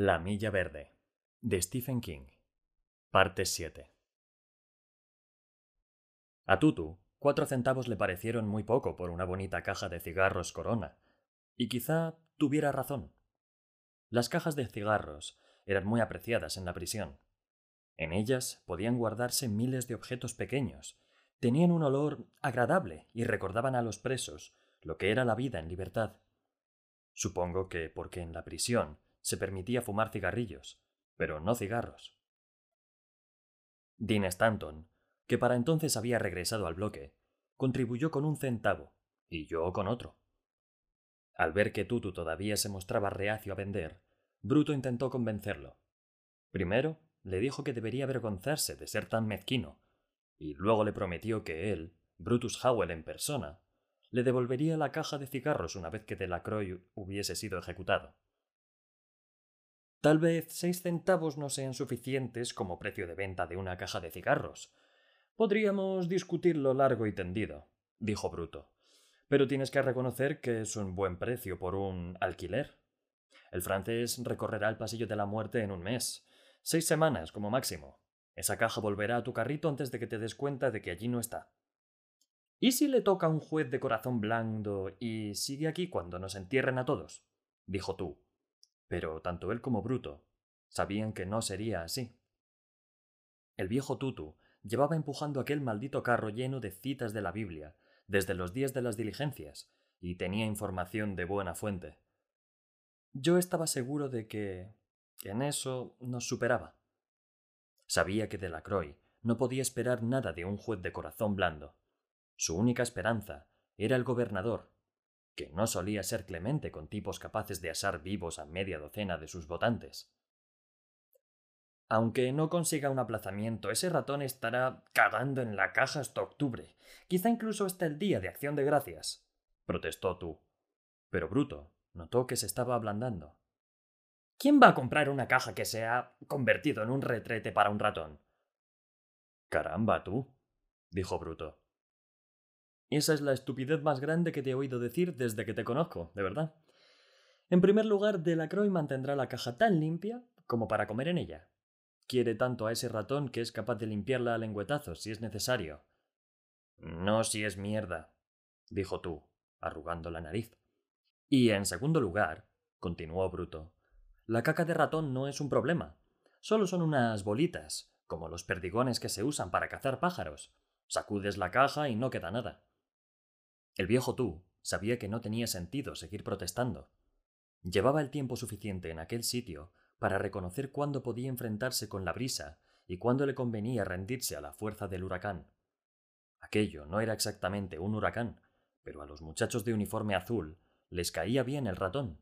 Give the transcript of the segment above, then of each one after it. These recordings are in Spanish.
La Milla Verde, de Stephen King. Parte 7. A Tutu, cuatro centavos le parecieron muy poco por una bonita caja de cigarros Corona, y quizá tuviera razón. Las cajas de cigarros eran muy apreciadas en la prisión. En ellas podían guardarse miles de objetos pequeños, tenían un olor agradable y recordaban a los presos lo que era la vida en libertad. Supongo que porque en la prisión se permitía fumar cigarrillos, pero no cigarros. Dean Stanton, que para entonces había regresado al bloque, contribuyó con un centavo y yo con otro. Al ver que Tutu todavía se mostraba reacio a vender, Bruto intentó convencerlo. Primero, le dijo que debería avergonzarse de ser tan mezquino, y luego le prometió que él, Brutus Howell en persona, le devolvería la caja de cigarros una vez que Delacroix hubiese sido ejecutado. Tal vez seis centavos no sean suficientes como precio de venta de una caja de cigarros. Podríamos discutirlo largo y tendido, dijo Bruto. Pero tienes que reconocer que es un buen precio por un alquiler. El francés recorrerá el pasillo de la muerte en un mes. Seis semanas como máximo. Esa caja volverá a tu carrito antes de que te des cuenta de que allí no está. ¿Y si le toca a un juez de corazón blando y sigue aquí cuando nos entierren a todos? dijo tú. Pero tanto él como Bruto sabían que no sería así. El viejo Tutu llevaba empujando aquel maldito carro lleno de citas de la Biblia desde los días de las diligencias y tenía información de buena fuente. Yo estaba seguro de que en eso nos superaba. Sabía que Delacroix no podía esperar nada de un juez de corazón blando. Su única esperanza era el gobernador, que no solía ser clemente con tipos capaces de asar vivos a media docena de sus votantes. Aunque no consiga un aplazamiento, ese ratón estará cagando en la caja hasta octubre, quizá incluso hasta el día de acción de gracias, protestó tú. Pero Bruto notó que se estaba ablandando. ¿Quién va a comprar una caja que se ha convertido en un retrete para un ratón? Caramba, tú, dijo Bruto. Esa es la estupidez más grande que te he oído decir desde que te conozco, de verdad. En primer lugar, Delacroix mantendrá la caja tan limpia como para comer en ella. Quiere tanto a ese ratón que es capaz de limpiarla a lengüetazos si es necesario. No si es mierda, dijo tú, arrugando la nariz. Y en segundo lugar, continuó Bruto, la caca de ratón no es un problema. Solo son unas bolitas, como los perdigones que se usan para cazar pájaros. Sacudes la caja y no queda nada. El viejo tú sabía que no tenía sentido seguir protestando. Llevaba el tiempo suficiente en aquel sitio para reconocer cuándo podía enfrentarse con la brisa y cuándo le convenía rendirse a la fuerza del huracán. Aquello no era exactamente un huracán, pero a los muchachos de uniforme azul les caía bien el ratón,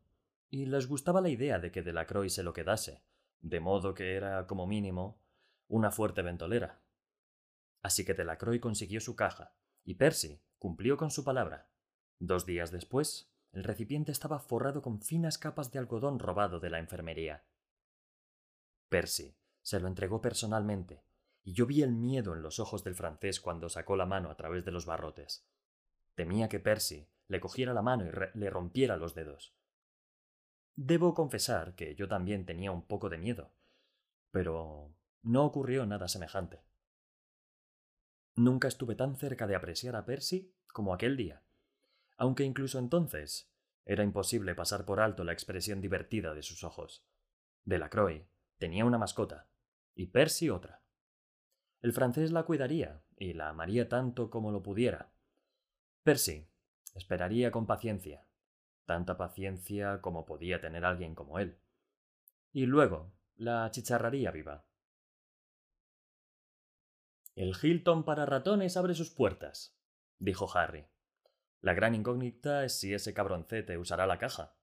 y les gustaba la idea de que Delacroix se lo quedase, de modo que era, como mínimo, una fuerte ventolera. Así que Delacroix consiguió su caja, y Percy cumplió con su palabra. Dos días después, el recipiente estaba forrado con finas capas de algodón robado de la enfermería. Percy se lo entregó personalmente, y yo vi el miedo en los ojos del francés cuando sacó la mano a través de los barrotes. Temía que Percy le cogiera la mano y le rompiera los dedos. Debo confesar que yo también tenía un poco de miedo, pero no ocurrió nada semejante. Nunca estuve tan cerca de apreciar a Percy como aquel día, aunque incluso entonces era imposible pasar por alto la expresión divertida de sus ojos. Delacroix tenía una mascota, y Percy otra. El francés la cuidaría y la amaría tanto como lo pudiera. Percy esperaría con paciencia, tanta paciencia como podía tener alguien como él. Y luego la chicharraría viva. El Hilton para ratones abre sus puertas, dijo Harry. La gran incógnita es si ese cabroncete usará la caja.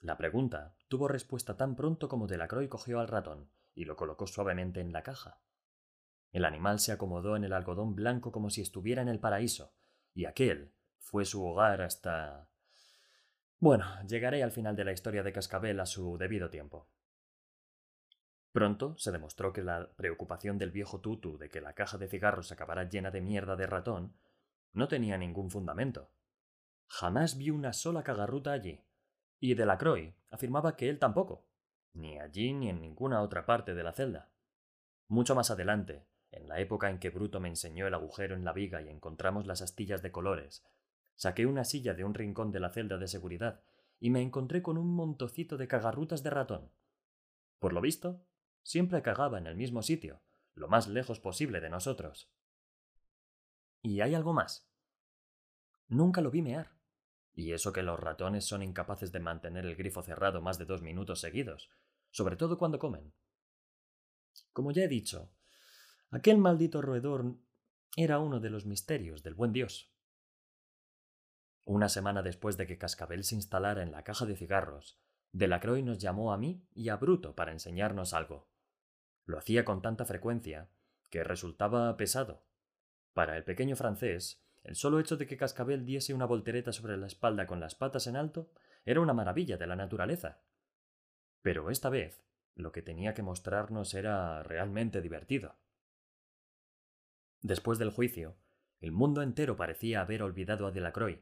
La pregunta tuvo respuesta tan pronto como Delacroix cogió al ratón y lo colocó suavemente en la caja. El animal se acomodó en el algodón blanco como si estuviera en el paraíso, y aquel fue su hogar hasta. Bueno, llegaré al final de la historia de Cascabel a su debido tiempo. Pronto se demostró que la preocupación del viejo Tutu de que la caja de cigarros acabará llena de mierda de ratón no tenía ningún fundamento. Jamás vi una sola cagarruta allí, y Delacroix afirmaba que él tampoco. ni allí ni en ninguna otra parte de la celda. Mucho más adelante, en la época en que Bruto me enseñó el agujero en la viga y encontramos las astillas de colores, saqué una silla de un rincón de la celda de seguridad y me encontré con un montocito de cagarrutas de ratón. Por lo visto, siempre cagaba en el mismo sitio, lo más lejos posible de nosotros. ¿Y hay algo más? Nunca lo vi mear. Y eso que los ratones son incapaces de mantener el grifo cerrado más de dos minutos seguidos, sobre todo cuando comen. Como ya he dicho, aquel maldito roedor era uno de los misterios del buen Dios. Una semana después de que Cascabel se instalara en la caja de cigarros, Delacroix nos llamó a mí y a Bruto para enseñarnos algo. Lo hacía con tanta frecuencia que resultaba pesado. Para el pequeño francés, el solo hecho de que Cascabel diese una voltereta sobre la espalda con las patas en alto era una maravilla de la naturaleza. Pero esta vez, lo que tenía que mostrarnos era realmente divertido. Después del juicio, el mundo entero parecía haber olvidado a Delacroix,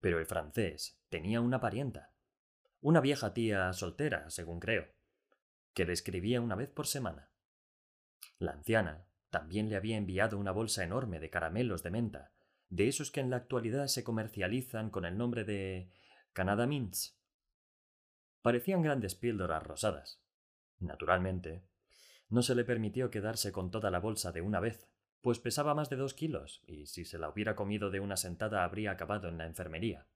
pero el francés tenía una parienta, una vieja tía soltera, según creo, que le escribía una vez por semana. La anciana también le había enviado una bolsa enorme de caramelos de menta, de esos que en la actualidad se comercializan con el nombre de Canada Mints. Parecían grandes píldoras rosadas. Naturalmente, no se le permitió quedarse con toda la bolsa de una vez, pues pesaba más de dos kilos, y si se la hubiera comido de una sentada habría acabado en la enfermería.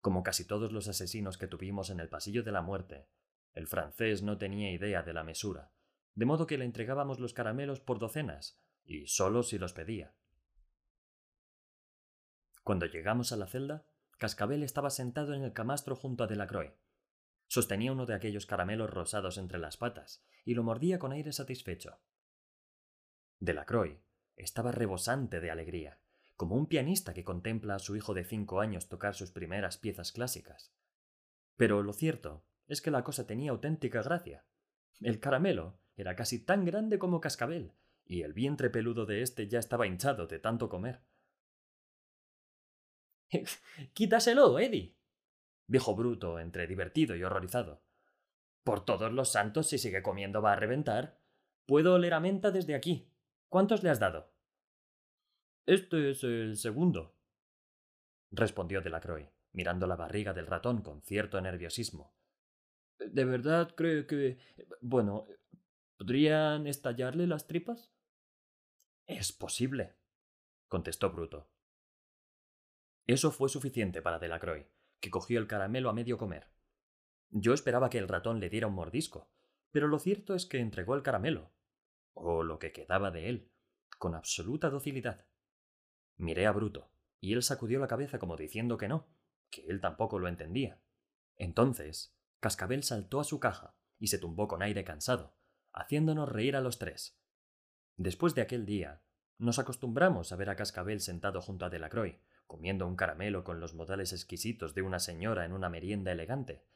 Como casi todos los asesinos que tuvimos en el pasillo de la muerte, el francés no tenía idea de la mesura, de modo que le entregábamos los caramelos por docenas, y solo si los pedía. Cuando llegamos a la celda, Cascabel estaba sentado en el camastro junto a Delacroix. Sostenía uno de aquellos caramelos rosados entre las patas y lo mordía con aire satisfecho. Delacroix estaba rebosante de alegría, como un pianista que contempla a su hijo de cinco años tocar sus primeras piezas clásicas. Pero lo cierto es que la cosa tenía auténtica gracia. El caramelo era casi tan grande como cascabel, y el vientre peludo de éste ya estaba hinchado de tanto comer. Quítaselo, Eddie, dijo Bruto, entre divertido y horrorizado. Por todos los santos, si sigue comiendo va a reventar. Puedo oler a menta desde aquí. ¿Cuántos le has dado? Este es el segundo, respondió Delacroix, mirando la barriga del ratón con cierto nerviosismo. ¿De verdad cree que... bueno, ¿podrían estallarle las tripas? Es posible, contestó Bruto. Eso fue suficiente para Delacroix, que cogió el caramelo a medio comer. Yo esperaba que el ratón le diera un mordisco, pero lo cierto es que entregó el caramelo, o lo que quedaba de él, con absoluta docilidad. Miré a Bruto, y él sacudió la cabeza como diciendo que no, que él tampoco lo entendía. Entonces, Cascabel saltó a su caja y se tumbó con aire cansado, haciéndonos reír a los tres. Después de aquel día, nos acostumbramos a ver a Cascabel sentado junto a Delacroix, comiendo un caramelo con los modales exquisitos de una señora en una merienda elegante,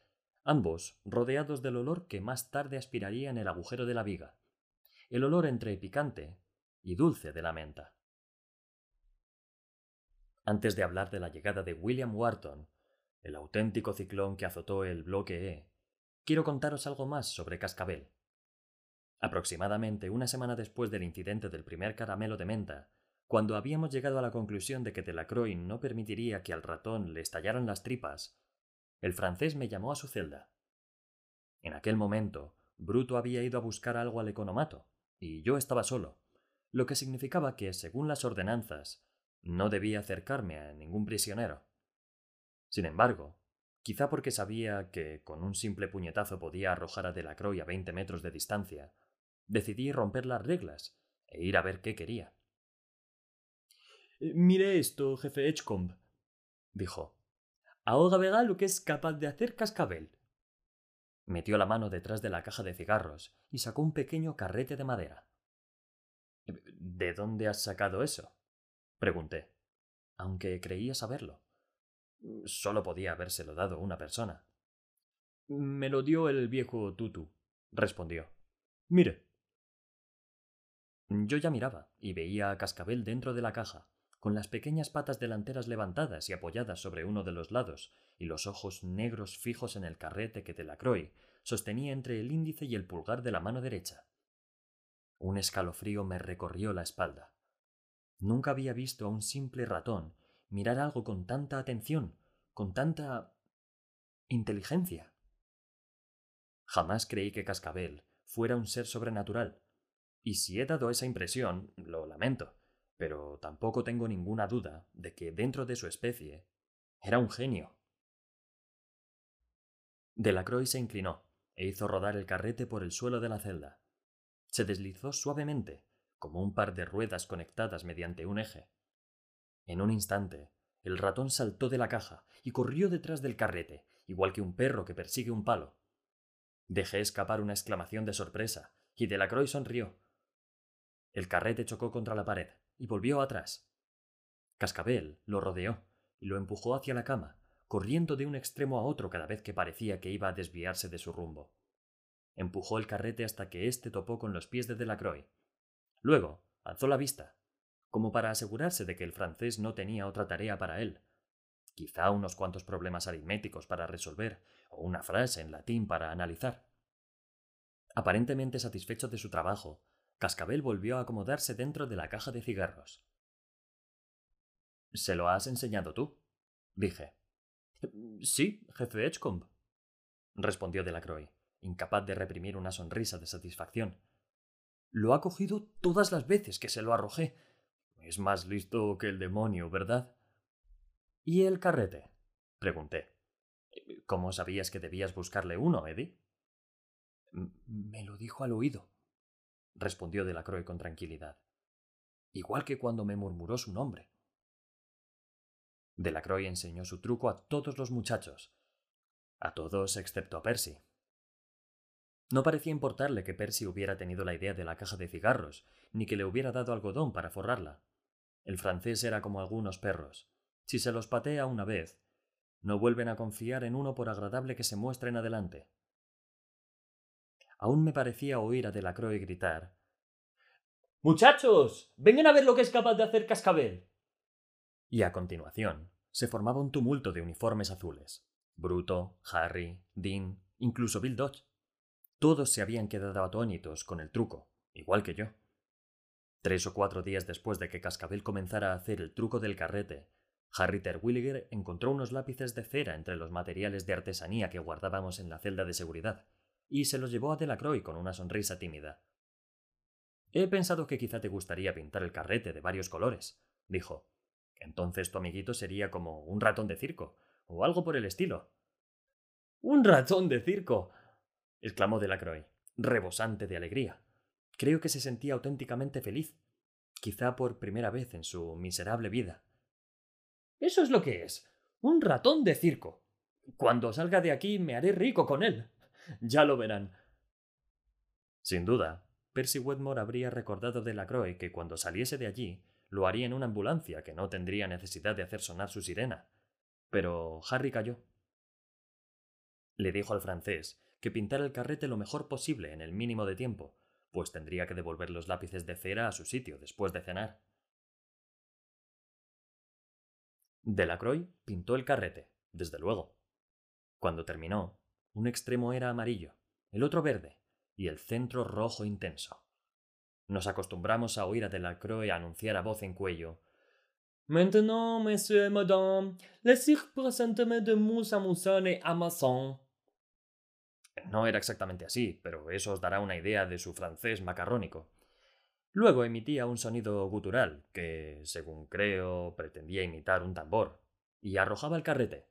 ambos rodeados del olor que más tarde aspiraría en el agujero de la viga, el olor entre picante y dulce de la menta. Antes de hablar de la llegada de William Wharton, el auténtico ciclón que azotó el bloque E, quiero contaros algo más sobre Cascabel. Aproximadamente una semana después del incidente del primer caramelo de menta, cuando habíamos llegado a la conclusión de que Delacroix no permitiría que al ratón le estallaran las tripas, el francés me llamó a su celda. En aquel momento, Bruto había ido a buscar algo al economato, y yo estaba solo, lo que significaba que, según las ordenanzas, no debía acercarme a ningún prisionero. Sin embargo, quizá porque sabía que con un simple puñetazo podía arrojar a Delacroix a veinte metros de distancia, decidí romper las reglas e ir a ver qué quería. Eh, mire esto, jefe Edgecombe, dijo. Ahora verá lo que es capaz de hacer Cascabel. Metió la mano detrás de la caja de cigarros y sacó un pequeño carrete de madera. ¿De dónde has sacado eso? pregunté, aunque creía saberlo. Solo podía habérselo dado una persona. Me lo dio el viejo Tutu, respondió. Mire. Yo ya miraba y veía a Cascabel dentro de la caja, con las pequeñas patas delanteras levantadas y apoyadas sobre uno de los lados, y los ojos negros fijos en el carrete que Delacroix sostenía entre el índice y el pulgar de la mano derecha. Un escalofrío me recorrió la espalda. Nunca había visto a un simple ratón mirar algo con tanta atención, con tanta inteligencia. Jamás creí que Cascabel fuera un ser sobrenatural, y si he dado esa impresión, lo lamento, pero tampoco tengo ninguna duda de que dentro de su especie era un genio. Delacroix se inclinó e hizo rodar el carrete por el suelo de la celda. Se deslizó suavemente, como un par de ruedas conectadas mediante un eje. En un instante, el ratón saltó de la caja y corrió detrás del carrete, igual que un perro que persigue un palo. Dejé escapar una exclamación de sorpresa, y Delacroix sonrió. El carrete chocó contra la pared y volvió atrás. Cascabel lo rodeó y lo empujó hacia la cama, corriendo de un extremo a otro cada vez que parecía que iba a desviarse de su rumbo. Empujó el carrete hasta que éste topó con los pies de Delacroix. Luego alzó la vista, como para asegurarse de que el francés no tenía otra tarea para él. Quizá unos cuantos problemas aritméticos para resolver, o una frase en latín para analizar. Aparentemente satisfecho de su trabajo, Cascabel volvió a acomodarse dentro de la caja de cigarros. ¿Se lo has enseñado tú? dije. Sí, jefe Edgecombe, respondió Delacroix, incapaz de reprimir una sonrisa de satisfacción. Lo ha cogido todas las veces que se lo arrojé. Es más listo que el demonio, ¿verdad? ¿Y el carrete? pregunté. ¿Cómo sabías que debías buscarle uno, Eddie? Me lo dijo al oído, respondió Delacroix con tranquilidad. Igual que cuando me murmuró su nombre. Delacroix enseñó su truco a todos los muchachos, a todos excepto a Percy. No parecía importarle que Percy hubiera tenido la idea de la caja de cigarros, ni que le hubiera dado algodón para forrarla. El francés era como algunos perros. Si se los patea una vez, no vuelven a confiar en uno por agradable que se muestre en adelante. Aún me parecía oír a Delacroix gritar Muchachos. vengan a ver lo que es capaz de hacer Cascabel. Y a continuación se formaba un tumulto de uniformes azules. Bruto, Harry, Dean, incluso Bill Dodge. Todos se habían quedado atónitos con el truco, igual que yo. Tres o cuatro días después de que Cascabel comenzara a hacer el truco del carrete, Harry Terwilliger encontró unos lápices de cera entre los materiales de artesanía que guardábamos en la celda de seguridad, y se los llevó a Delacroix con una sonrisa tímida. He pensado que quizá te gustaría pintar el carrete de varios colores, dijo. Entonces tu amiguito sería como un ratón de circo, o algo por el estilo. ¡Un ratón de circo! exclamó Delacroix, rebosante de alegría. Creo que se sentía auténticamente feliz, quizá por primera vez en su miserable vida. Eso es lo que es, un ratón de circo. Cuando salga de aquí me haré rico con él. Ya lo verán. Sin duda, Percy Wedmore habría recordado de Lacroix que cuando saliese de allí lo haría en una ambulancia que no tendría necesidad de hacer sonar su sirena. Pero Harry cayó. Le dijo al francés que pintara el carrete lo mejor posible en el mínimo de tiempo, pues tendría que devolver los lápices de cera a su sitio después de cenar. Delacroix pintó el carrete, desde luego. Cuando terminó, un extremo era amarillo, el otro verde y el centro rojo intenso. Nos acostumbramos a oír a Delacroix anunciar a voz en cuello Maintenant, monsieur et madame, laissez présentement de mousse et Amazon. No era exactamente así, pero eso os dará una idea de su francés macarrónico. Luego emitía un sonido gutural, que, según creo, pretendía imitar un tambor, y arrojaba el carrete.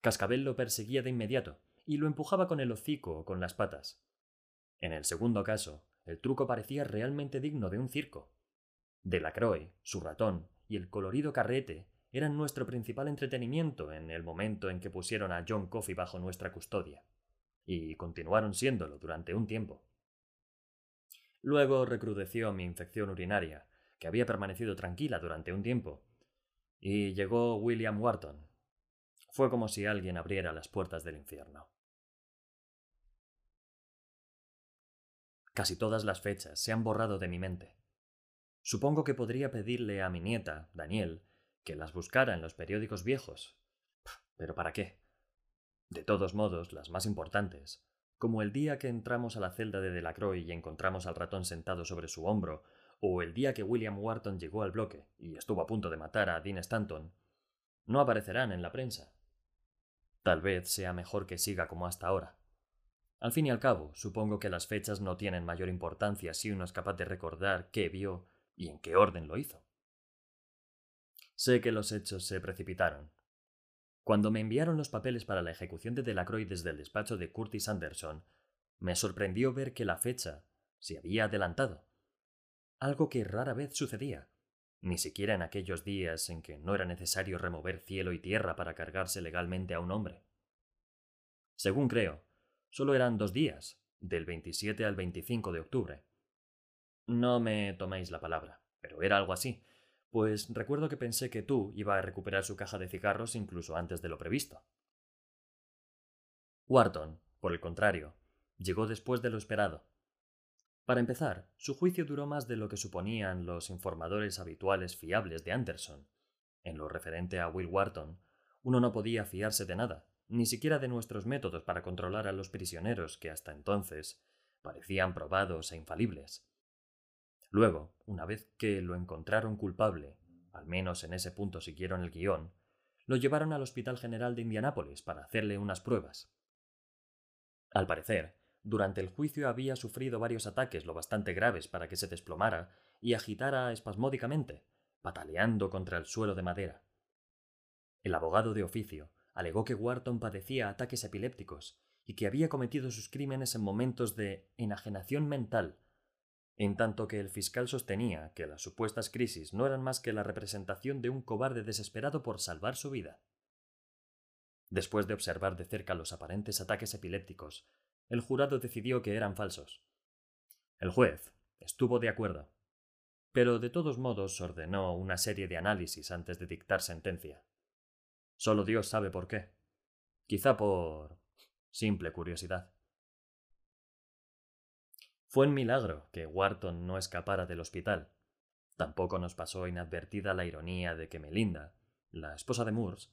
Cascabel lo perseguía de inmediato, y lo empujaba con el hocico o con las patas. En el segundo caso, el truco parecía realmente digno de un circo. Delacroix, su ratón y el colorido carrete eran nuestro principal entretenimiento en el momento en que pusieron a John Coffey bajo nuestra custodia, y continuaron siéndolo durante un tiempo. Luego recrudeció mi infección urinaria, que había permanecido tranquila durante un tiempo, y llegó William Wharton, fue como si alguien abriera las puertas del infierno. Casi todas las fechas se han borrado de mi mente. Supongo que podría pedirle a mi nieta, Daniel, que las buscara en los periódicos viejos. Pero ¿para qué? De todos modos, las más importantes, como el día que entramos a la celda de Delacroix y encontramos al ratón sentado sobre su hombro, o el día que William Wharton llegó al bloque y estuvo a punto de matar a Dean Stanton, no aparecerán en la prensa. Tal vez sea mejor que siga como hasta ahora. Al fin y al cabo, supongo que las fechas no tienen mayor importancia si uno es capaz de recordar qué vio y en qué orden lo hizo. Sé que los hechos se precipitaron. Cuando me enviaron los papeles para la ejecución de Delacroix desde el despacho de Curtis Anderson, me sorprendió ver que la fecha se había adelantado. Algo que rara vez sucedía, ni siquiera en aquellos días en que no era necesario remover cielo y tierra para cargarse legalmente a un hombre. Según creo, solo eran dos días, del 27 al 25 de octubre. No me toméis la palabra, pero era algo así, pues recuerdo que pensé que tú iba a recuperar su caja de cigarros incluso antes de lo previsto. Wharton, por el contrario, llegó después de lo esperado. Para empezar, su juicio duró más de lo que suponían los informadores habituales fiables de Anderson. En lo referente a Will Wharton, uno no podía fiarse de nada, ni siquiera de nuestros métodos para controlar a los prisioneros que hasta entonces parecían probados e infalibles. Luego, una vez que lo encontraron culpable, al menos en ese punto siguieron el guion, lo llevaron al Hospital General de Indianápolis para hacerle unas pruebas. Al parecer, durante el juicio había sufrido varios ataques lo bastante graves para que se desplomara y agitara espasmódicamente, pataleando contra el suelo de madera. El abogado de oficio alegó que Wharton padecía ataques epilépticos y que había cometido sus crímenes en momentos de enajenación mental en tanto que el fiscal sostenía que las supuestas crisis no eran más que la representación de un cobarde desesperado por salvar su vida. Después de observar de cerca los aparentes ataques epilépticos, el jurado decidió que eran falsos. El juez estuvo de acuerdo, pero de todos modos ordenó una serie de análisis antes de dictar sentencia. Solo Dios sabe por qué. Quizá por simple curiosidad. Fue un milagro que Wharton no escapara del hospital. Tampoco nos pasó inadvertida la ironía de que Melinda, la esposa de Moores,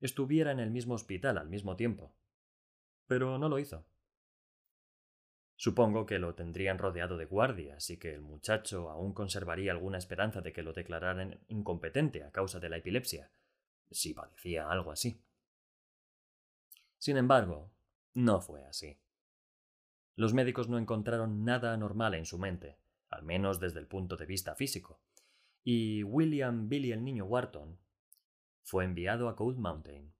estuviera en el mismo hospital al mismo tiempo. Pero no lo hizo. Supongo que lo tendrían rodeado de guardias y que el muchacho aún conservaría alguna esperanza de que lo declararan incompetente a causa de la epilepsia, si padecía algo así. Sin embargo, no fue así. Los médicos no encontraron nada anormal en su mente, al menos desde el punto de vista físico, y William Billy el niño Wharton fue enviado a Cold Mountain.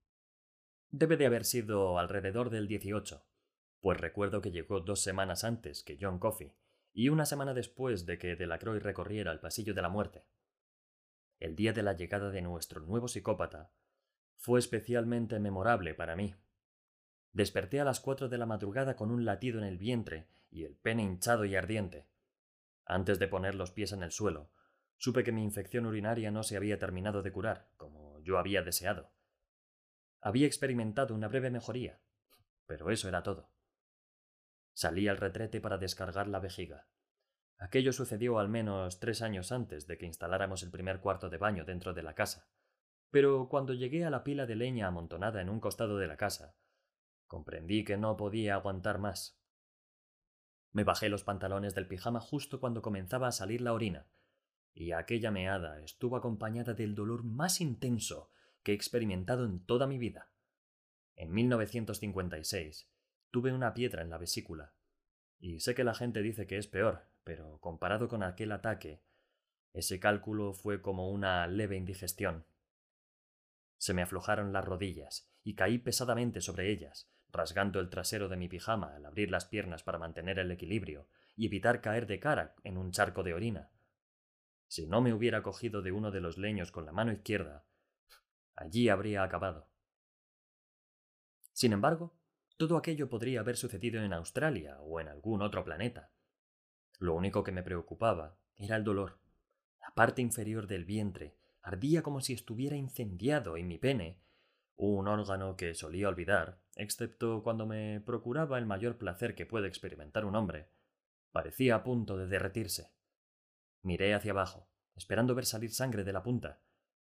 Debe de haber sido alrededor del 18, pues recuerdo que llegó dos semanas antes que John Coffey y una semana después de que Delacroix recorriera el pasillo de la muerte. El día de la llegada de nuestro nuevo psicópata fue especialmente memorable para mí, Desperté a las cuatro de la madrugada con un latido en el vientre y el pene hinchado y ardiente. Antes de poner los pies en el suelo, supe que mi infección urinaria no se había terminado de curar, como yo había deseado. Había experimentado una breve mejoría, pero eso era todo. Salí al retrete para descargar la vejiga. Aquello sucedió al menos tres años antes de que instaláramos el primer cuarto de baño dentro de la casa. Pero cuando llegué a la pila de leña amontonada en un costado de la casa, Comprendí que no podía aguantar más. Me bajé los pantalones del pijama justo cuando comenzaba a salir la orina, y aquella meada estuvo acompañada del dolor más intenso que he experimentado en toda mi vida. En 1956 tuve una piedra en la vesícula, y sé que la gente dice que es peor, pero comparado con aquel ataque, ese cálculo fue como una leve indigestión. Se me aflojaron las rodillas y caí pesadamente sobre ellas, rasgando el trasero de mi pijama al abrir las piernas para mantener el equilibrio y evitar caer de cara en un charco de orina. Si no me hubiera cogido de uno de los leños con la mano izquierda, allí habría acabado. Sin embargo, todo aquello podría haber sucedido en Australia o en algún otro planeta. Lo único que me preocupaba era el dolor. La parte inferior del vientre ardía como si estuviera incendiado y mi pene un órgano que solía olvidar, excepto cuando me procuraba el mayor placer que puede experimentar un hombre, parecía a punto de derretirse. Miré hacia abajo, esperando ver salir sangre de la punta,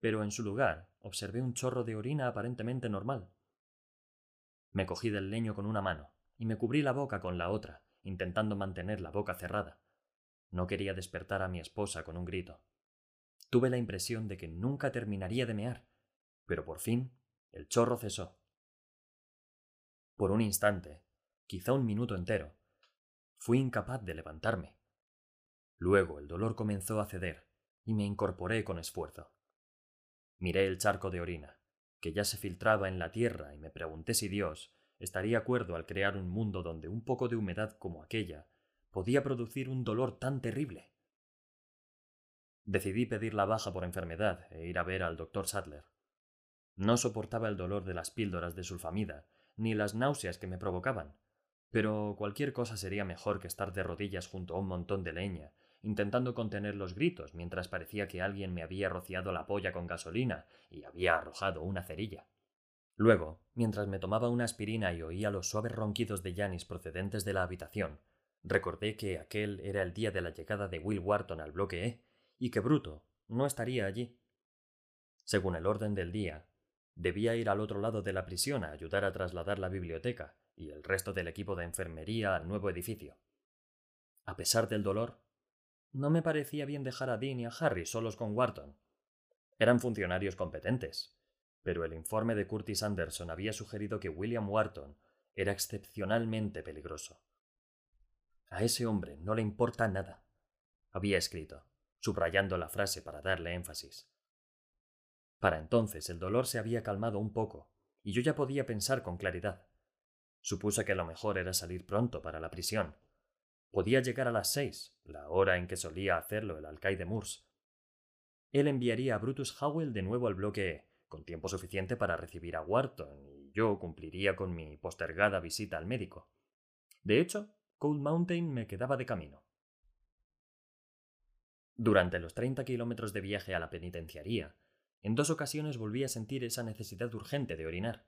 pero en su lugar observé un chorro de orina aparentemente normal. Me cogí del leño con una mano y me cubrí la boca con la otra, intentando mantener la boca cerrada. No quería despertar a mi esposa con un grito. Tuve la impresión de que nunca terminaría de mear, pero por fin el chorro cesó. Por un instante, quizá un minuto entero, fui incapaz de levantarme. Luego el dolor comenzó a ceder y me incorporé con esfuerzo. Miré el charco de orina, que ya se filtraba en la tierra, y me pregunté si Dios estaría acuerdo al crear un mundo donde un poco de humedad como aquella podía producir un dolor tan terrible. Decidí pedir la baja por enfermedad e ir a ver al doctor Sadler. No soportaba el dolor de las píldoras de sulfamida, ni las náuseas que me provocaban, pero cualquier cosa sería mejor que estar de rodillas junto a un montón de leña, intentando contener los gritos mientras parecía que alguien me había rociado la polla con gasolina y había arrojado una cerilla. Luego, mientras me tomaba una aspirina y oía los suaves ronquidos de Janis procedentes de la habitación, recordé que aquel era el día de la llegada de Will Wharton al bloque E y que Bruto no estaría allí. Según el orden del día, debía ir al otro lado de la prisión a ayudar a trasladar la biblioteca y el resto del equipo de enfermería al nuevo edificio. A pesar del dolor, no me parecía bien dejar a Dean y a Harry solos con Wharton. Eran funcionarios competentes, pero el informe de Curtis Anderson había sugerido que William Wharton era excepcionalmente peligroso. A ese hombre no le importa nada, había escrito, subrayando la frase para darle énfasis. Para entonces el dolor se había calmado un poco, y yo ya podía pensar con claridad. Supuse que lo mejor era salir pronto para la prisión. Podía llegar a las seis, la hora en que solía hacerlo el alcaide Moores. Él enviaría a Brutus Howell de nuevo al bloque E, con tiempo suficiente para recibir a Wharton, y yo cumpliría con mi postergada visita al médico. De hecho, Cold Mountain me quedaba de camino. Durante los treinta kilómetros de viaje a la penitenciaría, en dos ocasiones volví a sentir esa necesidad urgente de orinar.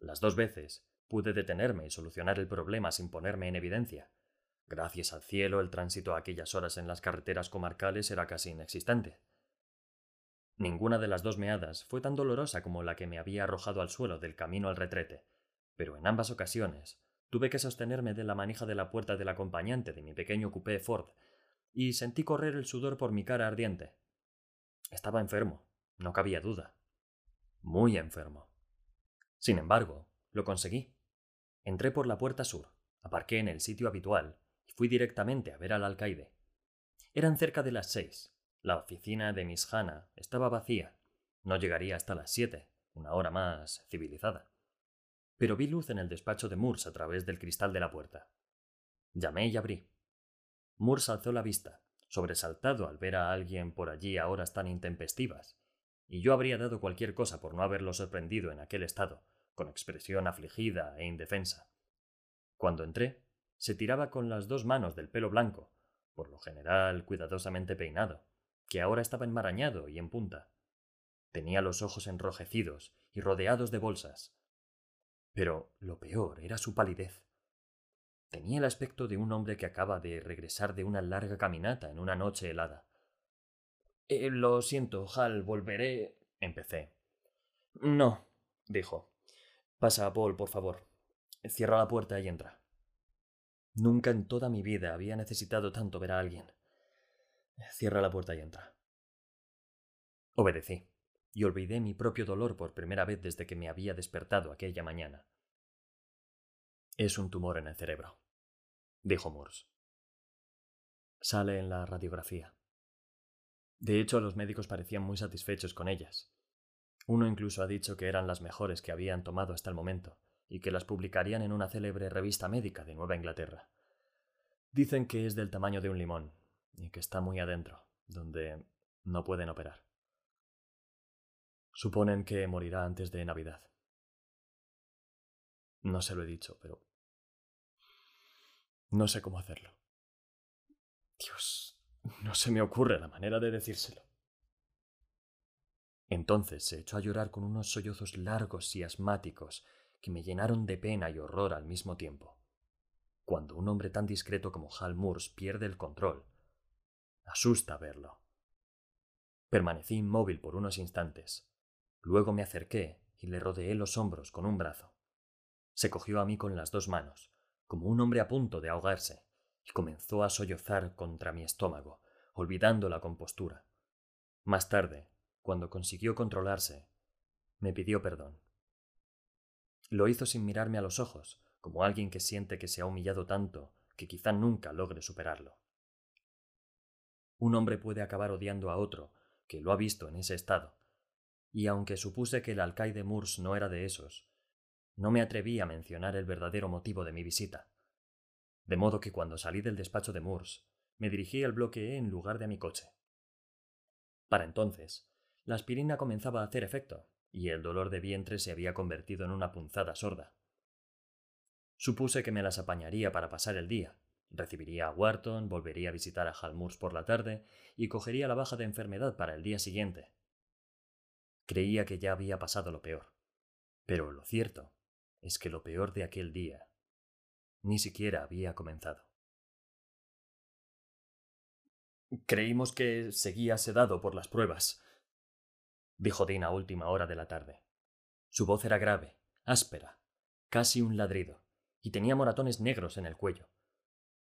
Las dos veces pude detenerme y solucionar el problema sin ponerme en evidencia. Gracias al cielo, el tránsito a aquellas horas en las carreteras comarcales era casi inexistente. Ninguna de las dos meadas fue tan dolorosa como la que me había arrojado al suelo del camino al retrete, pero en ambas ocasiones tuve que sostenerme de la manija de la puerta del acompañante de mi pequeño coupé Ford, y sentí correr el sudor por mi cara ardiente. Estaba enfermo, no cabía duda. Muy enfermo. Sin embargo, lo conseguí. Entré por la puerta sur, aparqué en el sitio habitual y fui directamente a ver al alcaide. Eran cerca de las seis, la oficina de Miss Hannah estaba vacía. No llegaría hasta las siete, una hora más civilizada. Pero vi luz en el despacho de Moores a través del cristal de la puerta. Llamé y abrí. Moores alzó la vista, sobresaltado al ver a alguien por allí a horas tan intempestivas, y yo habría dado cualquier cosa por no haberlo sorprendido en aquel estado, con expresión afligida e indefensa. Cuando entré, se tiraba con las dos manos del pelo blanco, por lo general cuidadosamente peinado, que ahora estaba enmarañado y en punta. Tenía los ojos enrojecidos y rodeados de bolsas. Pero lo peor era su palidez. Tenía el aspecto de un hombre que acaba de regresar de una larga caminata en una noche helada. Eh, lo siento, Hal, volveré. empecé. No, dijo. Pasa, Paul, por favor. Cierra la puerta y entra. Nunca en toda mi vida había necesitado tanto ver a alguien. Cierra la puerta y entra. Obedecí, y olvidé mi propio dolor por primera vez desde que me había despertado aquella mañana. Es un tumor en el cerebro, dijo Morse. Sale en la radiografía. De hecho, los médicos parecían muy satisfechos con ellas. Uno incluso ha dicho que eran las mejores que habían tomado hasta el momento, y que las publicarían en una célebre revista médica de Nueva Inglaterra. Dicen que es del tamaño de un limón, y que está muy adentro, donde no pueden operar. Suponen que morirá antes de Navidad. No se lo he dicho, pero... No sé cómo hacerlo. Dios, no se me ocurre la manera de decírselo. Entonces se echó a llorar con unos sollozos largos y asmáticos que me llenaron de pena y horror al mismo tiempo. Cuando un hombre tan discreto como Hal Moores pierde el control, Asusta verlo. Permanecí inmóvil por unos instantes. Luego me acerqué y le rodeé los hombros con un brazo. Se cogió a mí con las dos manos, como un hombre a punto de ahogarse, y comenzó a sollozar contra mi estómago, olvidando la compostura. Más tarde, cuando consiguió controlarse, me pidió perdón. Lo hizo sin mirarme a los ojos, como alguien que siente que se ha humillado tanto que quizá nunca logre superarlo. Un hombre puede acabar odiando a otro que lo ha visto en ese estado, y aunque supuse que el alcaide Murs no era de esos, no me atreví a mencionar el verdadero motivo de mi visita. De modo que cuando salí del despacho de Murs, me dirigí al bloque E en lugar de a mi coche. Para entonces, la aspirina comenzaba a hacer efecto, y el dolor de vientre se había convertido en una punzada sorda. Supuse que me las apañaría para pasar el día. Recibiría a Wharton, volvería a visitar a Halmurs por la tarde y cogería la baja de enfermedad para el día siguiente. Creía que ya había pasado lo peor. Pero lo cierto es que lo peor de aquel día ni siquiera había comenzado. Creímos que seguía sedado por las pruebas, dijo Dean a última hora de la tarde. Su voz era grave, áspera, casi un ladrido, y tenía moratones negros en el cuello.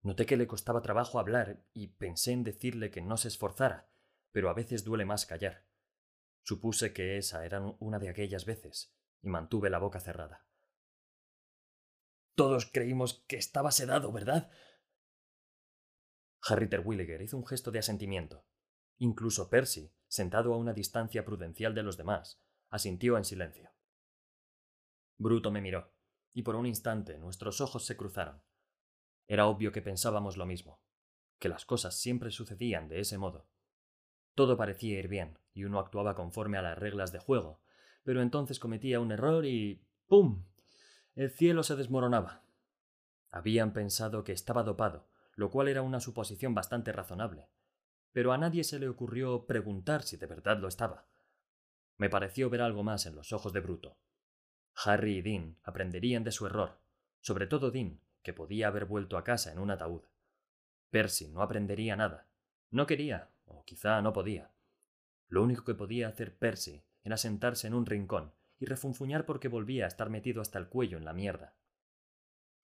Noté que le costaba trabajo hablar y pensé en decirle que no se esforzara, pero a veces duele más callar. Supuse que esa era una de aquellas veces, y mantuve la boca cerrada. Todos creímos que estaba sedado, ¿verdad? Harry Terwilliger hizo un gesto de asentimiento. Incluso Percy, sentado a una distancia prudencial de los demás, asintió en silencio. Bruto me miró, y por un instante nuestros ojos se cruzaron. Era obvio que pensábamos lo mismo, que las cosas siempre sucedían de ese modo. Todo parecía ir bien, y uno actuaba conforme a las reglas de juego, pero entonces cometía un error y. ¡pum! El cielo se desmoronaba. Habían pensado que estaba dopado, lo cual era una suposición bastante razonable, pero a nadie se le ocurrió preguntar si de verdad lo estaba. Me pareció ver algo más en los ojos de Bruto. Harry y Dean aprenderían de su error, sobre todo Dean, que podía haber vuelto a casa en un ataúd. Percy no aprendería nada. No quería, o quizá no podía. Lo único que podía hacer Percy era sentarse en un rincón y refunfuñar porque volvía a estar metido hasta el cuello en la mierda.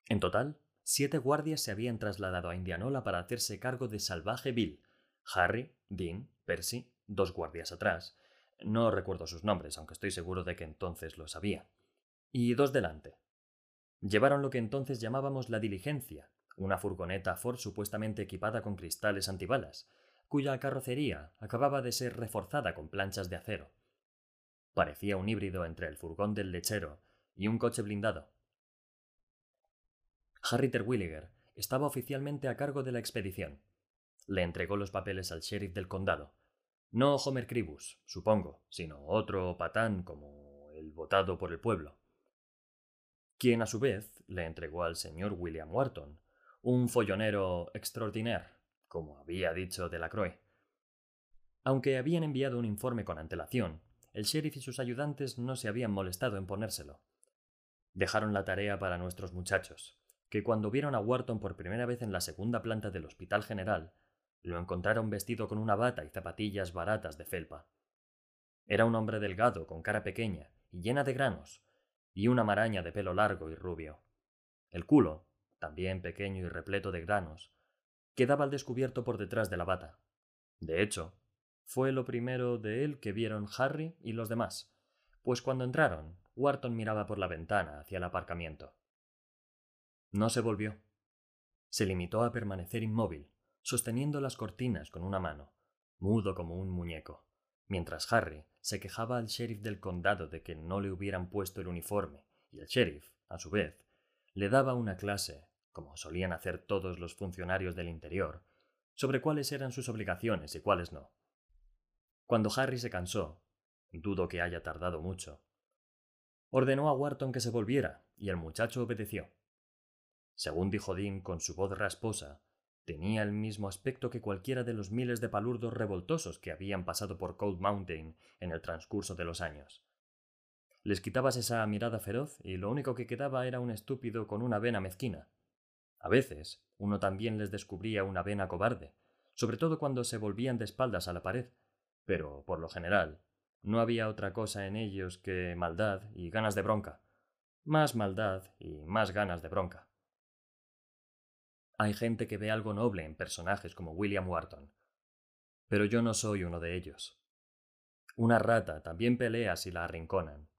En total, siete guardias se habían trasladado a Indianola para hacerse cargo de Salvaje Bill, Harry, Dean, Percy, dos guardias atrás, no recuerdo sus nombres, aunque estoy seguro de que entonces lo sabía, y dos delante. Llevaron lo que entonces llamábamos la diligencia, una furgoneta Ford supuestamente equipada con cristales antibalas, cuya carrocería acababa de ser reforzada con planchas de acero. Parecía un híbrido entre el furgón del lechero y un coche blindado. Harry Terwilliger estaba oficialmente a cargo de la expedición, le entregó los papeles al sheriff del condado. No Homer Cribus, supongo, sino otro patán como el votado por el pueblo. Quien a su vez le entregó al señor William Wharton, un follonero extraordinaire, como había dicho Delacroix. Aunque habían enviado un informe con antelación, el sheriff y sus ayudantes no se habían molestado en ponérselo. Dejaron la tarea para nuestros muchachos, que cuando vieron a Wharton por primera vez en la segunda planta del Hospital General, lo encontraron vestido con una bata y zapatillas baratas de felpa. Era un hombre delgado, con cara pequeña y llena de granos, y una maraña de pelo largo y rubio. El culo, también pequeño y repleto de granos, quedaba al descubierto por detrás de la bata. De hecho, fue lo primero de él que vieron Harry y los demás, pues cuando entraron, Wharton miraba por la ventana hacia el aparcamiento. No se volvió. Se limitó a permanecer inmóvil, sosteniendo las cortinas con una mano, mudo como un muñeco, mientras Harry se quejaba al sheriff del condado de que no le hubieran puesto el uniforme, y el sheriff, a su vez, le daba una clase, como solían hacer todos los funcionarios del interior, sobre cuáles eran sus obligaciones y cuáles no. Cuando Harry se cansó, dudo que haya tardado mucho, ordenó a Wharton que se volviera, y el muchacho obedeció. Según dijo Dean con su voz rasposa, Tenía el mismo aspecto que cualquiera de los miles de palurdos revoltosos que habían pasado por Cold Mountain en el transcurso de los años. Les quitabas esa mirada feroz y lo único que quedaba era un estúpido con una vena mezquina. A veces, uno también les descubría una vena cobarde, sobre todo cuando se volvían de espaldas a la pared, pero, por lo general, no había otra cosa en ellos que maldad y ganas de bronca. Más maldad y más ganas de bronca. Hay gente que ve algo noble en personajes como William Wharton, pero yo no soy uno de ellos. Una rata también pelea si la arrinconan.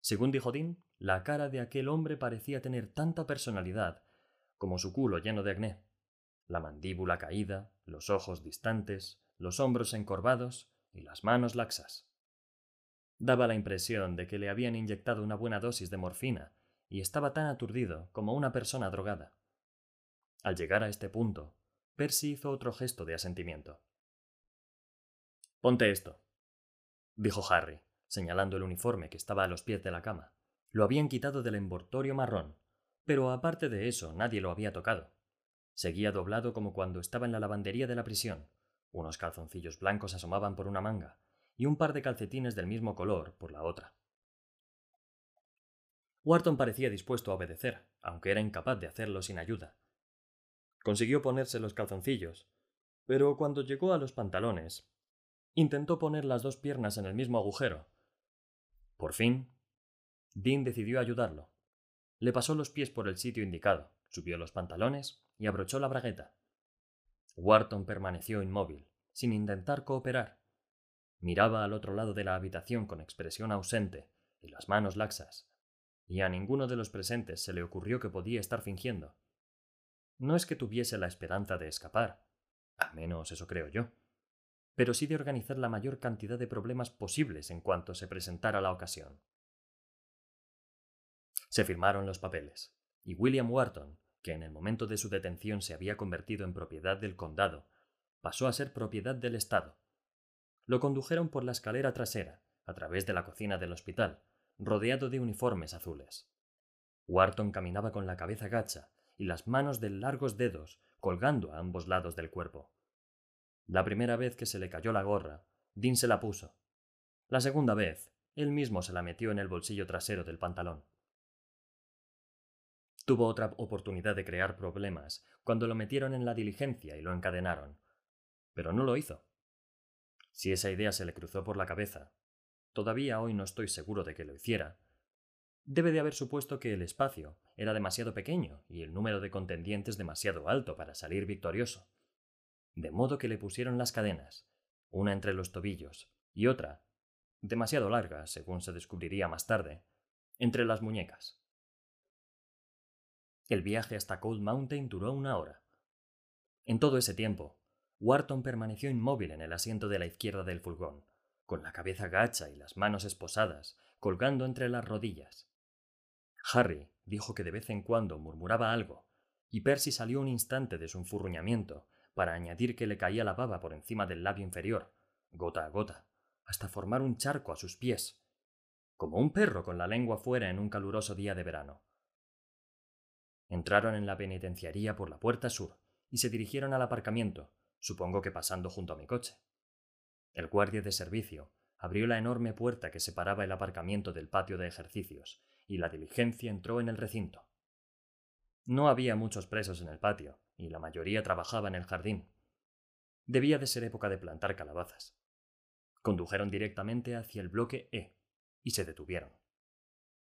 Según dijo Dean, la cara de aquel hombre parecía tener tanta personalidad como su culo lleno de acné, la mandíbula caída, los ojos distantes, los hombros encorvados y las manos laxas. Daba la impresión de que le habían inyectado una buena dosis de morfina y estaba tan aturdido como una persona drogada. Al llegar a este punto, Percy hizo otro gesto de asentimiento. Ponte esto, dijo Harry, señalando el uniforme que estaba a los pies de la cama. Lo habían quitado del envoltorio marrón, pero aparte de eso nadie lo había tocado. Seguía doblado como cuando estaba en la lavandería de la prisión. Unos calzoncillos blancos asomaban por una manga, y un par de calcetines del mismo color por la otra. Wharton parecía dispuesto a obedecer, aunque era incapaz de hacerlo sin ayuda. Consiguió ponerse los calzoncillos, pero cuando llegó a los pantalones, intentó poner las dos piernas en el mismo agujero. Por fin, Dean decidió ayudarlo. Le pasó los pies por el sitio indicado, subió los pantalones y abrochó la bragueta. Wharton permaneció inmóvil, sin intentar cooperar. Miraba al otro lado de la habitación con expresión ausente y las manos laxas, y a ninguno de los presentes se le ocurrió que podía estar fingiendo. No es que tuviese la esperanza de escapar, al menos eso creo yo, pero sí de organizar la mayor cantidad de problemas posibles en cuanto se presentara la ocasión. Se firmaron los papeles, y William Wharton, que en el momento de su detención se había convertido en propiedad del condado, pasó a ser propiedad del Estado. Lo condujeron por la escalera trasera, a través de la cocina del hospital, rodeado de uniformes azules. Wharton caminaba con la cabeza gacha y las manos de largos dedos colgando a ambos lados del cuerpo. La primera vez que se le cayó la gorra, Dean se la puso. La segunda vez, él mismo se la metió en el bolsillo trasero del pantalón. Tuvo otra oportunidad de crear problemas cuando lo metieron en la diligencia y lo encadenaron. Pero no lo hizo. Si esa idea se le cruzó por la cabeza, todavía hoy no estoy seguro de que lo hiciera, debe de haber supuesto que el espacio era demasiado pequeño y el número de contendientes demasiado alto para salir victorioso. De modo que le pusieron las cadenas, una entre los tobillos y otra, demasiado larga, según se descubriría más tarde, entre las muñecas. El viaje hasta Cold Mountain duró una hora. En todo ese tiempo, Wharton permaneció inmóvil en el asiento de la izquierda del furgón, con la cabeza gacha y las manos esposadas, colgando entre las rodillas. Harry dijo que de vez en cuando murmuraba algo, y Percy salió un instante de su enfurruñamiento para añadir que le caía la baba por encima del labio inferior, gota a gota, hasta formar un charco a sus pies, como un perro con la lengua fuera en un caluroso día de verano. Entraron en la penitenciaría por la puerta sur y se dirigieron al aparcamiento, supongo que pasando junto a mi coche. El guardia de servicio abrió la enorme puerta que separaba el aparcamiento del patio de ejercicios, y la diligencia entró en el recinto. No había muchos presos en el patio, y la mayoría trabajaba en el jardín. Debía de ser época de plantar calabazas. Condujeron directamente hacia el bloque E, y se detuvieron.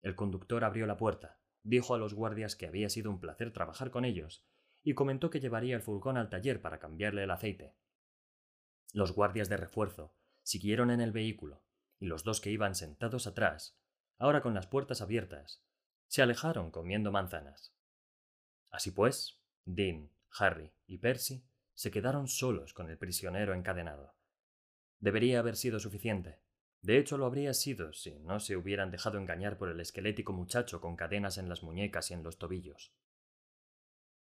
El conductor abrió la puerta, dijo a los guardias que había sido un placer trabajar con ellos y comentó que llevaría el furgón al taller para cambiarle el aceite. Los guardias de refuerzo siguieron en el vehículo y los dos que iban sentados atrás, ahora con las puertas abiertas, se alejaron comiendo manzanas. Así pues, Dean, Harry y Percy se quedaron solos con el prisionero encadenado. Debería haber sido suficiente. De hecho, lo habría sido si no se hubieran dejado engañar por el esquelético muchacho con cadenas en las muñecas y en los tobillos.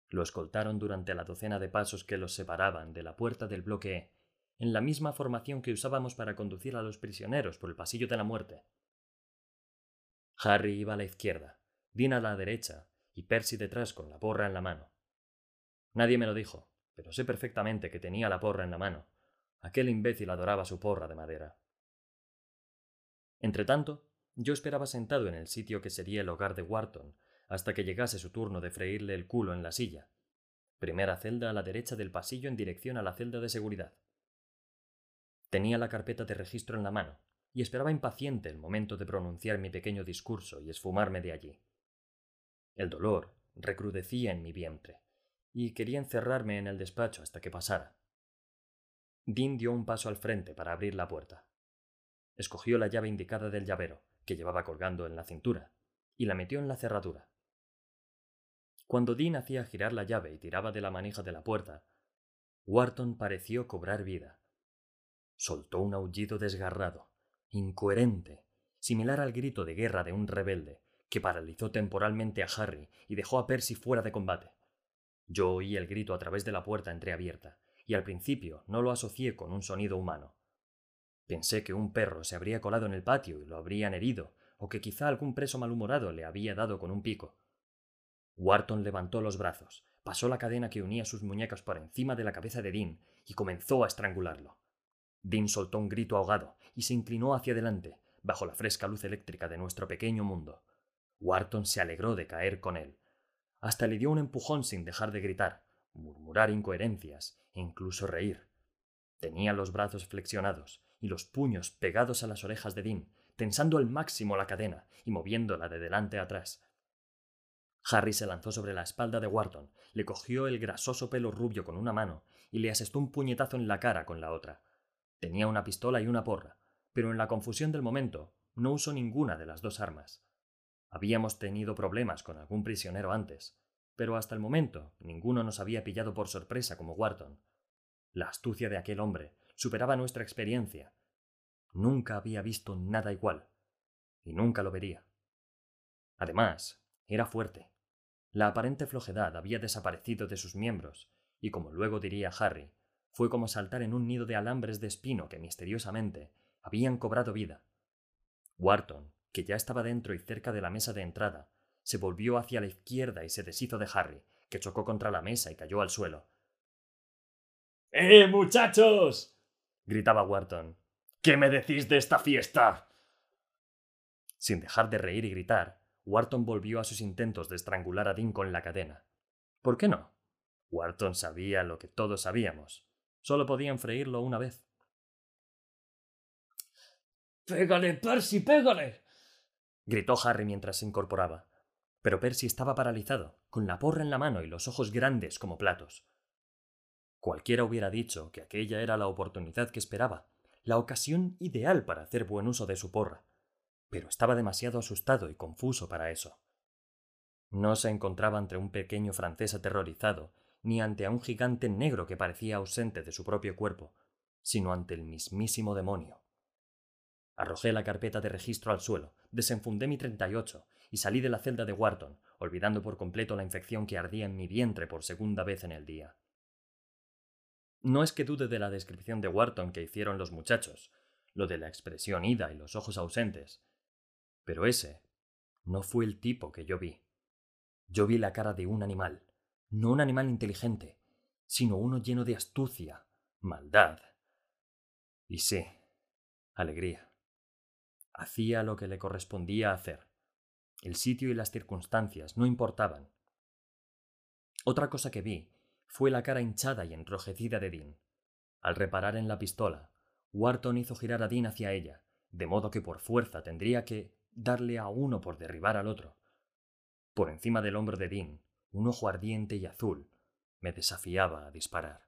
Lo escoltaron durante la docena de pasos que los separaban de la puerta del bloque E, en la misma formación que usábamos para conducir a los prisioneros por el pasillo de la muerte. Harry iba a la izquierda, Dean a la derecha y Percy detrás con la porra en la mano. Nadie me lo dijo, pero sé perfectamente que tenía la porra en la mano. Aquel imbécil adoraba su porra de madera. Entretanto, yo esperaba sentado en el sitio que sería el hogar de Wharton, hasta que llegase su turno de freírle el culo en la silla. Primera celda a la derecha del pasillo en dirección a la celda de seguridad. Tenía la carpeta de registro en la mano y esperaba impaciente el momento de pronunciar mi pequeño discurso y esfumarme de allí. El dolor recrudecía en mi vientre y quería encerrarme en el despacho hasta que pasara. Dean dio un paso al frente para abrir la puerta. Escogió la llave indicada del llavero, que llevaba colgando en la cintura, y la metió en la cerradura. Cuando Dean hacía girar la llave y tiraba de la manija de la puerta, Wharton pareció cobrar vida. Soltó un aullido desgarrado, incoherente, similar al grito de guerra de un rebelde, que paralizó temporalmente a Harry y dejó a Percy fuera de combate. Yo oí el grito a través de la puerta entreabierta, y al principio no lo asocié con un sonido humano. Pensé que un perro se habría colado en el patio y lo habrían herido, o que quizá algún preso malhumorado le había dado con un pico. Wharton levantó los brazos, pasó la cadena que unía sus muñecas por encima de la cabeza de Dean y comenzó a estrangularlo. Dean soltó un grito ahogado y se inclinó hacia adelante, bajo la fresca luz eléctrica de nuestro pequeño mundo. Wharton se alegró de caer con él. Hasta le dio un empujón sin dejar de gritar, murmurar incoherencias e incluso reír. Tenía los brazos flexionados y los puños pegados a las orejas de Dean, tensando al máximo la cadena y moviéndola de delante a atrás. Harry se lanzó sobre la espalda de Wharton, le cogió el grasoso pelo rubio con una mano y le asestó un puñetazo en la cara con la otra. Tenía una pistola y una porra, pero en la confusión del momento no usó ninguna de las dos armas. Habíamos tenido problemas con algún prisionero antes, pero hasta el momento ninguno nos había pillado por sorpresa como Wharton. La astucia de aquel hombre superaba nuestra experiencia. Nunca había visto nada igual, y nunca lo vería. Además, era fuerte. La aparente flojedad había desaparecido de sus miembros, y como luego diría Harry, fue como saltar en un nido de alambres de espino que misteriosamente habían cobrado vida. Wharton, que ya estaba dentro y cerca de la mesa de entrada, se volvió hacia la izquierda y se deshizo de Harry, que chocó contra la mesa y cayó al suelo. ¡Eh, muchachos! gritaba Wharton. ¿Qué me decís de esta fiesta? Sin dejar de reír y gritar, Wharton volvió a sus intentos de estrangular a Dean con la cadena. ¿Por qué no? Wharton sabía lo que todos sabíamos. Solo podían freírlo una vez. ¡Pégale, Percy, pégale! gritó Harry mientras se incorporaba. Pero Percy estaba paralizado, con la porra en la mano y los ojos grandes como platos. Cualquiera hubiera dicho que aquella era la oportunidad que esperaba, la ocasión ideal para hacer buen uso de su porra, pero estaba demasiado asustado y confuso para eso. No se encontraba ante un pequeño francés aterrorizado, ni ante un gigante negro que parecía ausente de su propio cuerpo, sino ante el mismísimo demonio. Arrojé la carpeta de registro al suelo, desenfundé mi 38 y salí de la celda de Wharton, olvidando por completo la infección que ardía en mi vientre por segunda vez en el día. No es que dude de la descripción de Wharton que hicieron los muchachos, lo de la expresión ida y los ojos ausentes. Pero ese no fue el tipo que yo vi. Yo vi la cara de un animal, no un animal inteligente, sino uno lleno de astucia, maldad. Y sí, alegría. Hacía lo que le correspondía hacer. El sitio y las circunstancias no importaban. Otra cosa que vi fue la cara hinchada y enrojecida de Dean. Al reparar en la pistola, Wharton hizo girar a Dean hacia ella, de modo que por fuerza tendría que darle a uno por derribar al otro. Por encima del hombro de Dean, un ojo ardiente y azul me desafiaba a disparar.